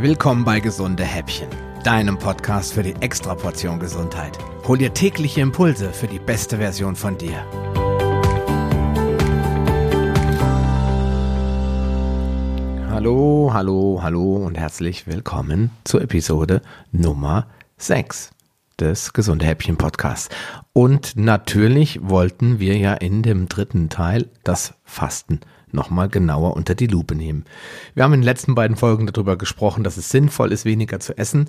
Willkommen bei Gesunde Häppchen, deinem Podcast für die Extraportion Gesundheit. Hol dir tägliche Impulse für die beste Version von dir. Hallo, hallo, hallo und herzlich willkommen zur Episode Nummer 6 des Gesunde Häppchen Podcasts. Und natürlich wollten wir ja in dem dritten Teil das Fasten nochmal genauer unter die Lupe nehmen. Wir haben in den letzten beiden Folgen darüber gesprochen, dass es sinnvoll ist, weniger zu essen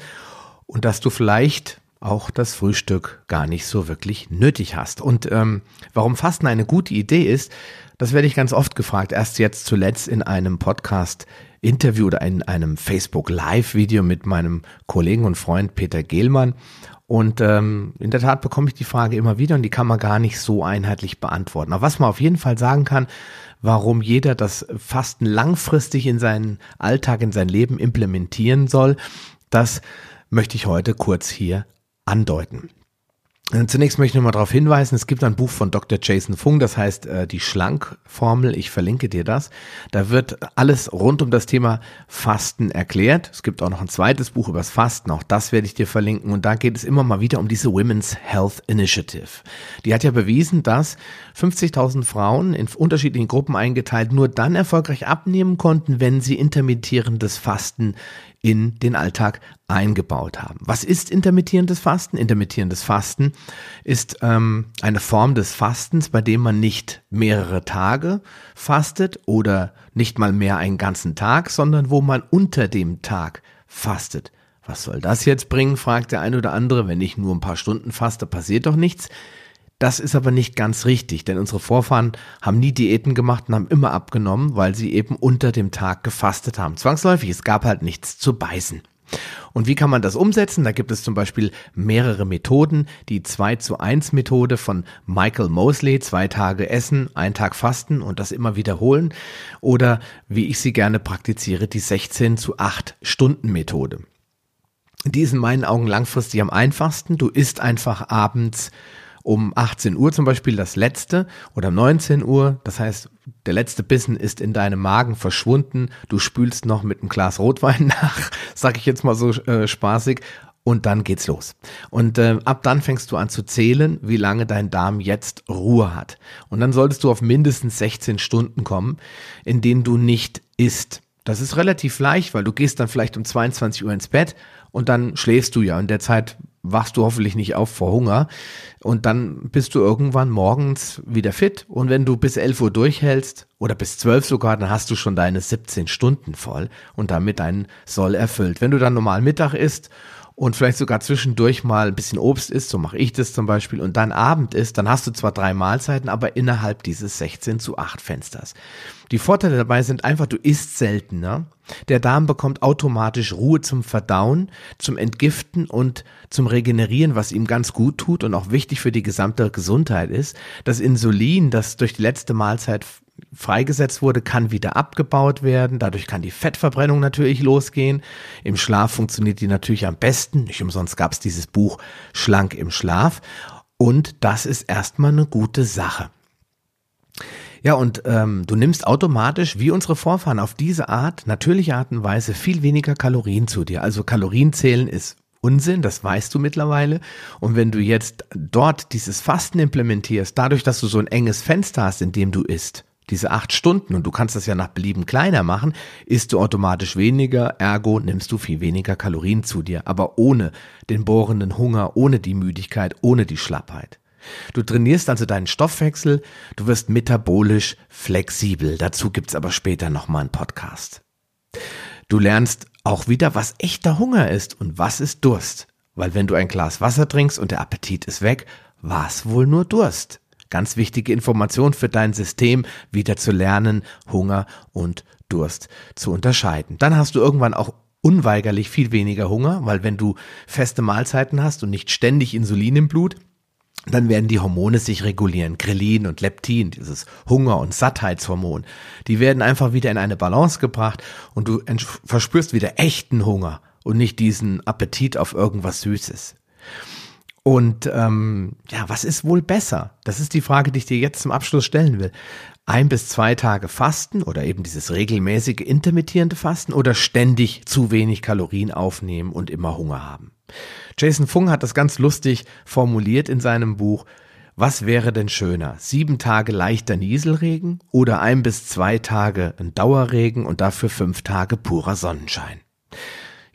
und dass du vielleicht auch das Frühstück gar nicht so wirklich nötig hast. Und ähm, warum Fasten eine gute Idee ist, das werde ich ganz oft gefragt. Erst jetzt zuletzt in einem Podcast Interview oder in einem Facebook Live Video mit meinem Kollegen und Freund Peter Gehlmann. Und ähm, in der Tat bekomme ich die Frage immer wieder und die kann man gar nicht so einheitlich beantworten. Aber was man auf jeden Fall sagen kann, warum jeder das Fasten langfristig in seinen Alltag, in sein Leben implementieren soll, das möchte ich heute kurz hier andeuten. Äh, zunächst möchte ich nochmal darauf hinweisen, es gibt ein Buch von Dr. Jason Fung, das heißt äh, die Schlankformel, ich verlinke dir das. Da wird alles rund um das Thema Fasten erklärt. Es gibt auch noch ein zweites Buch über das Fasten, auch das werde ich dir verlinken. Und da geht es immer mal wieder um diese Women's Health Initiative. Die hat ja bewiesen, dass 50.000 Frauen in unterschiedlichen Gruppen eingeteilt nur dann erfolgreich abnehmen konnten, wenn sie intermittierendes Fasten in den Alltag eingebaut haben. Was ist intermittierendes Fasten? Intermittierendes Fasten ist ähm, eine Form des Fastens, bei dem man nicht mehrere Tage fastet oder nicht mal mehr einen ganzen Tag, sondern wo man unter dem Tag fastet. Was soll das jetzt bringen, fragt der eine oder andere. Wenn ich nur ein paar Stunden faste, passiert doch nichts. Das ist aber nicht ganz richtig, denn unsere Vorfahren haben nie Diäten gemacht und haben immer abgenommen, weil sie eben unter dem Tag gefastet haben. Zwangsläufig, es gab halt nichts zu beißen. Und wie kann man das umsetzen? Da gibt es zum Beispiel mehrere Methoden. Die 2 zu 1 Methode von Michael Mosley, zwei Tage essen, ein Tag fasten und das immer wiederholen. Oder wie ich sie gerne praktiziere, die 16 zu 8 Stunden Methode. Die ist in meinen Augen langfristig am einfachsten. Du isst einfach abends um 18 Uhr zum Beispiel das letzte oder 19 Uhr. Das heißt, der letzte Bissen ist in deinem Magen verschwunden. Du spülst noch mit einem Glas Rotwein nach, sag ich jetzt mal so äh, spaßig. Und dann geht's los. Und äh, ab dann fängst du an zu zählen, wie lange dein Darm jetzt Ruhe hat. Und dann solltest du auf mindestens 16 Stunden kommen, in denen du nicht isst. Das ist relativ leicht, weil du gehst dann vielleicht um 22 Uhr ins Bett und dann schläfst du ja. In der Zeit wachst du hoffentlich nicht auf vor Hunger und dann bist du irgendwann morgens wieder fit und wenn du bis 11 Uhr durchhältst oder bis 12 sogar, dann hast du schon deine 17 Stunden voll und damit deinen Soll erfüllt. Wenn du dann normal Mittag isst und vielleicht sogar zwischendurch mal ein bisschen Obst isst, so mache ich das zum Beispiel, und dann Abend isst, dann hast du zwar drei Mahlzeiten, aber innerhalb dieses 16 zu 8 Fensters. Die Vorteile dabei sind einfach, du isst seltener. Der Darm bekommt automatisch Ruhe zum Verdauen, zum Entgiften und zum Regenerieren, was ihm ganz gut tut und auch wichtig für die gesamte Gesundheit ist. Das Insulin, das durch die letzte Mahlzeit freigesetzt wurde, kann wieder abgebaut werden. Dadurch kann die Fettverbrennung natürlich losgehen. Im Schlaf funktioniert die natürlich am besten. Nicht umsonst gab es dieses Buch Schlank im Schlaf. Und das ist erstmal eine gute Sache. Ja, und ähm, du nimmst automatisch, wie unsere Vorfahren, auf diese Art, natürliche Art und Weise, viel weniger Kalorien zu dir. Also Kalorienzählen ist Unsinn, das weißt du mittlerweile. Und wenn du jetzt dort dieses Fasten implementierst, dadurch, dass du so ein enges Fenster hast, in dem du isst, diese acht Stunden, und du kannst das ja nach Belieben kleiner machen, isst du automatisch weniger, ergo nimmst du viel weniger Kalorien zu dir, aber ohne den bohrenden Hunger, ohne die Müdigkeit, ohne die Schlappheit. Du trainierst also deinen Stoffwechsel, du wirst metabolisch flexibel. Dazu gibt's aber später nochmal einen Podcast. Du lernst auch wieder, was echter Hunger ist und was ist Durst. Weil wenn du ein Glas Wasser trinkst und der Appetit ist weg, war es wohl nur Durst. Ganz wichtige Information für dein System, wieder zu lernen, Hunger und Durst zu unterscheiden. Dann hast du irgendwann auch unweigerlich viel weniger Hunger, weil wenn du feste Mahlzeiten hast und nicht ständig Insulin im Blut, dann werden die Hormone sich regulieren. Grelin und Leptin, dieses Hunger- und Sattheitshormon, die werden einfach wieder in eine Balance gebracht und du verspürst wieder echten Hunger und nicht diesen Appetit auf irgendwas Süßes. Und ähm, ja, was ist wohl besser? Das ist die Frage, die ich dir jetzt zum Abschluss stellen will. ein bis zwei Tage Fasten oder eben dieses regelmäßige intermittierende Fasten oder ständig zu wenig Kalorien aufnehmen und immer Hunger haben. Jason Fung hat das ganz lustig formuliert in seinem Buch. Was wäre denn schöner? Sieben Tage leichter Nieselregen oder ein bis zwei Tage ein Dauerregen und dafür fünf Tage purer Sonnenschein?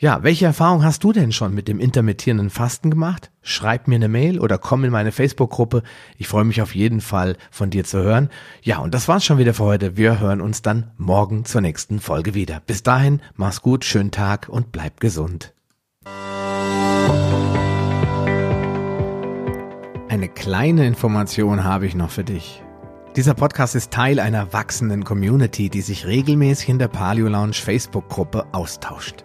Ja, welche Erfahrung hast du denn schon mit dem intermittierenden Fasten gemacht? Schreib mir eine Mail oder komm in meine Facebook-Gruppe. Ich freue mich auf jeden Fall von dir zu hören. Ja, und das war's schon wieder für heute. Wir hören uns dann morgen zur nächsten Folge wieder. Bis dahin, mach's gut, schönen Tag und bleib gesund. Eine kleine Information habe ich noch für dich. Dieser Podcast ist Teil einer wachsenden Community, die sich regelmäßig in der Paleo Lounge Facebook-Gruppe austauscht.